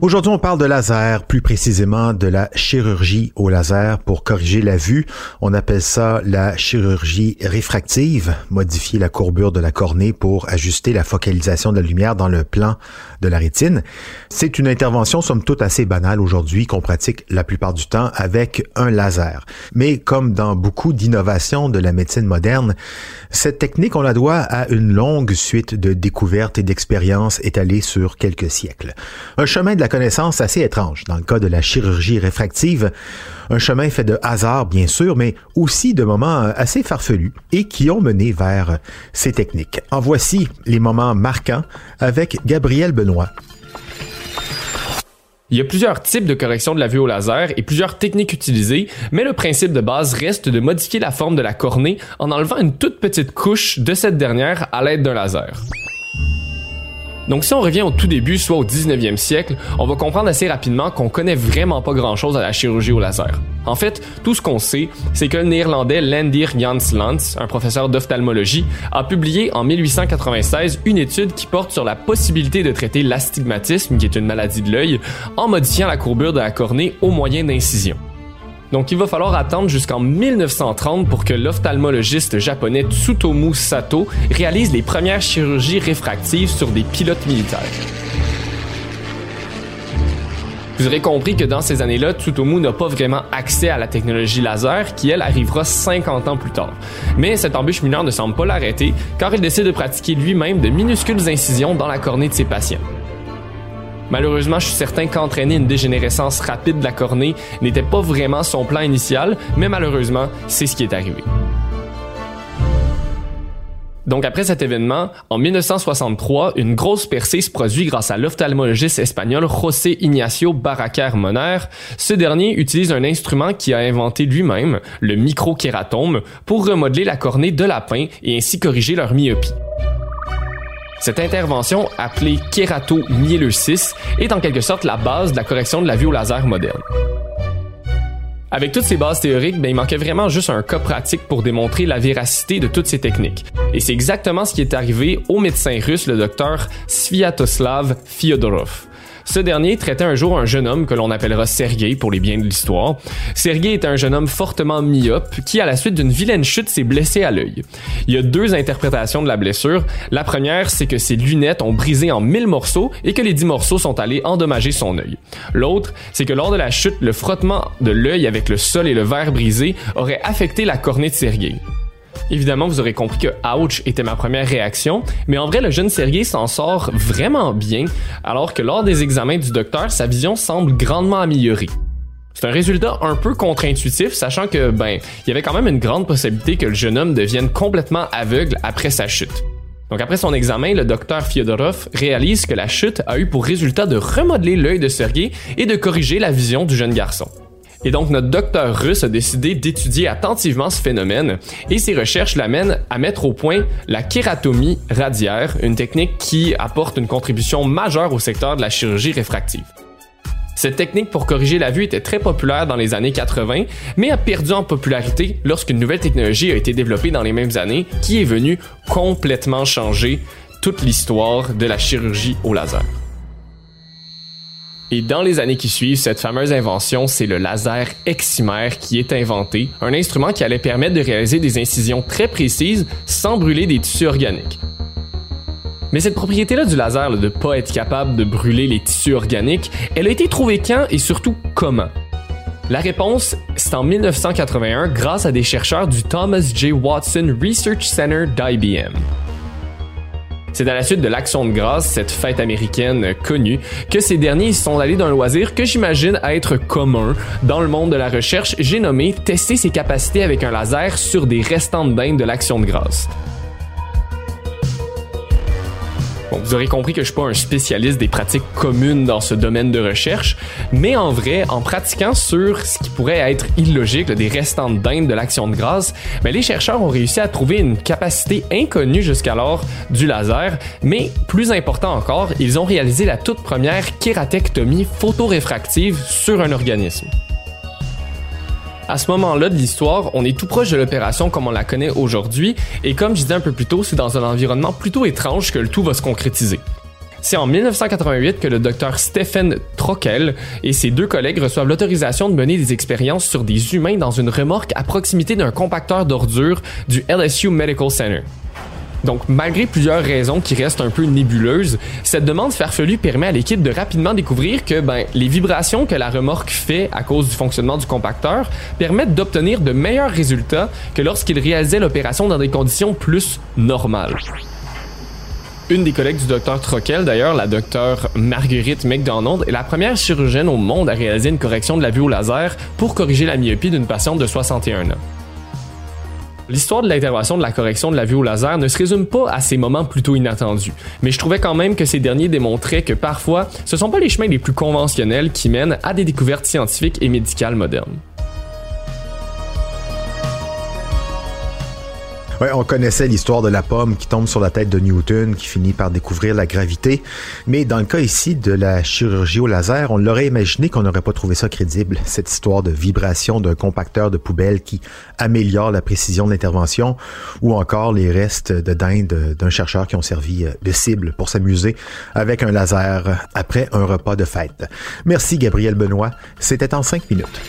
Aujourd'hui, on parle de laser, plus précisément de la chirurgie au laser pour corriger la vue. On appelle ça la chirurgie réfractive, modifier la courbure de la cornée pour ajuster la focalisation de la lumière dans le plan de la rétine. C'est une intervention somme toute assez banale aujourd'hui qu'on pratique la plupart du temps avec un laser. Mais comme dans beaucoup d'innovations de la médecine moderne, cette technique, on la doit à une longue suite de découvertes et d'expériences étalées sur quelques siècles. Un chemin de la connaissance assez étrange dans le cas de la chirurgie réfractive, un chemin fait de hasard bien sûr, mais aussi de moments assez farfelus et qui ont mené vers ces techniques. En voici les moments marquants avec Gabriel Benoît. Il y a plusieurs types de correction de la vue au laser et plusieurs techniques utilisées, mais le principe de base reste de modifier la forme de la cornée en enlevant une toute petite couche de cette dernière à l'aide d'un laser. Donc si on revient au tout début, soit au 19e siècle, on va comprendre assez rapidement qu'on connaît vraiment pas grand-chose à la chirurgie au laser. En fait, tout ce qu'on sait, c'est que le néerlandais Lendir Jans Lans, un professeur d'ophtalmologie, a publié en 1896 une étude qui porte sur la possibilité de traiter l'astigmatisme, qui est une maladie de l'œil, en modifiant la courbure de la cornée au moyen d'incisions. Donc il va falloir attendre jusqu'en 1930 pour que l'ophtalmologiste japonais Tsutomu Sato réalise les premières chirurgies réfractives sur des pilotes militaires. Vous aurez compris que dans ces années-là, Tsutomu n'a pas vraiment accès à la technologie laser qui, elle, arrivera 50 ans plus tard. Mais cette embûche mineure ne semble pas l'arrêter car il décide de pratiquer lui-même de minuscules incisions dans la cornée de ses patients. Malheureusement, je suis certain qu'entraîner une dégénérescence rapide de la cornée n'était pas vraiment son plan initial, mais malheureusement, c'est ce qui est arrivé. Donc après cet événement, en 1963, une grosse percée se produit grâce à l'ophtalmologiste espagnol José Ignacio Barraquer Moner. Ce dernier utilise un instrument qu'il a inventé lui-même, le microkératome, pour remodeler la cornée de lapin et ainsi corriger leur myopie. Cette intervention, appelée kératomyélosis, est en quelque sorte la base de la correction de la vue au laser moderne. Avec toutes ces bases théoriques, ben, il manquait vraiment juste un cas pratique pour démontrer la véracité de toutes ces techniques. Et c'est exactement ce qui est arrivé au médecin russe, le docteur Sviatoslav Fyodorov. Ce dernier traitait un jour un jeune homme que l'on appellera Sergei pour les biens de l'histoire. Sergei est un jeune homme fortement myope qui, à la suite d'une vilaine chute, s'est blessé à l'œil. Il y a deux interprétations de la blessure. La première, c'est que ses lunettes ont brisé en mille morceaux et que les dix morceaux sont allés endommager son œil. L'autre, c'est que lors de la chute, le frottement de l'œil avec le sol et le verre brisé aurait affecté la cornée de Sergei. Évidemment, vous aurez compris que ouch était ma première réaction, mais en vrai, le jeune Sergei s'en sort vraiment bien, alors que lors des examens du docteur, sa vision semble grandement améliorée. C'est un résultat un peu contre-intuitif, sachant que, ben, il y avait quand même une grande possibilité que le jeune homme devienne complètement aveugle après sa chute. Donc après son examen, le docteur Fyodorov réalise que la chute a eu pour résultat de remodeler l'œil de Sergei et de corriger la vision du jeune garçon. Et donc notre docteur russe a décidé d'étudier attentivement ce phénomène et ses recherches l'amènent à mettre au point la kératomie radiaire, une technique qui apporte une contribution majeure au secteur de la chirurgie réfractive. Cette technique pour corriger la vue était très populaire dans les années 80, mais a perdu en popularité lorsqu'une nouvelle technologie a été développée dans les mêmes années qui est venue complètement changer toute l'histoire de la chirurgie au laser. Et dans les années qui suivent, cette fameuse invention, c'est le laser excimer qui est inventé, un instrument qui allait permettre de réaliser des incisions très précises sans brûler des tissus organiques. Mais cette propriété-là du laser, de ne pas être capable de brûler les tissus organiques, elle a été trouvée quand et surtout comment? La réponse, c'est en 1981 grâce à des chercheurs du Thomas J. Watson Research Center d'IBM. C'est à la suite de l'Action de grâce, cette fête américaine connue, que ces derniers sont allés d'un loisir que j'imagine être commun dans le monde de la recherche. J'ai nommé tester ses capacités avec un laser sur des restants de dinde de l'Action de grâce. Bon, vous aurez compris que je suis pas un spécialiste des pratiques communes dans ce domaine de recherche, mais en vrai, en pratiquant sur ce qui pourrait être illogique, des restants de de l'action de grâce, ben, les chercheurs ont réussi à trouver une capacité inconnue jusqu'alors du laser, mais plus important encore, ils ont réalisé la toute première kératectomie photoréfractive sur un organisme. À ce moment-là de l'histoire, on est tout proche de l'opération comme on la connaît aujourd'hui, et comme je disais un peu plus tôt, c'est dans un environnement plutôt étrange que le tout va se concrétiser. C'est en 1988 que le docteur Stephen Trockel et ses deux collègues reçoivent l'autorisation de mener des expériences sur des humains dans une remorque à proximité d'un compacteur d'ordures du LSU Medical Center. Donc, malgré plusieurs raisons qui restent un peu nébuleuses, cette demande farfelue permet à l'équipe de rapidement découvrir que ben, les vibrations que la remorque fait à cause du fonctionnement du compacteur permettent d'obtenir de meilleurs résultats que lorsqu'il réalisait l'opération dans des conditions plus normales. Une des collègues du docteur Trockel, d'ailleurs, la docteure Marguerite McDonald, est la première chirurgienne au monde à réaliser une correction de la vue au laser pour corriger la myopie d'une patiente de 61 ans. L'histoire de l'intervention de la correction de la vue au laser ne se résume pas à ces moments plutôt inattendus, mais je trouvais quand même que ces derniers démontraient que parfois, ce sont pas les chemins les plus conventionnels qui mènent à des découvertes scientifiques et médicales modernes. On connaissait l'histoire de la pomme qui tombe sur la tête de Newton, qui finit par découvrir la gravité. Mais dans le cas ici de la chirurgie au laser, on l'aurait imaginé qu'on n'aurait pas trouvé ça crédible. Cette histoire de vibration d'un compacteur de poubelle qui améliore la précision de l'intervention, ou encore les restes de dinde d'un chercheur qui ont servi de cible pour s'amuser avec un laser après un repas de fête. Merci Gabriel Benoît. C'était en cinq minutes.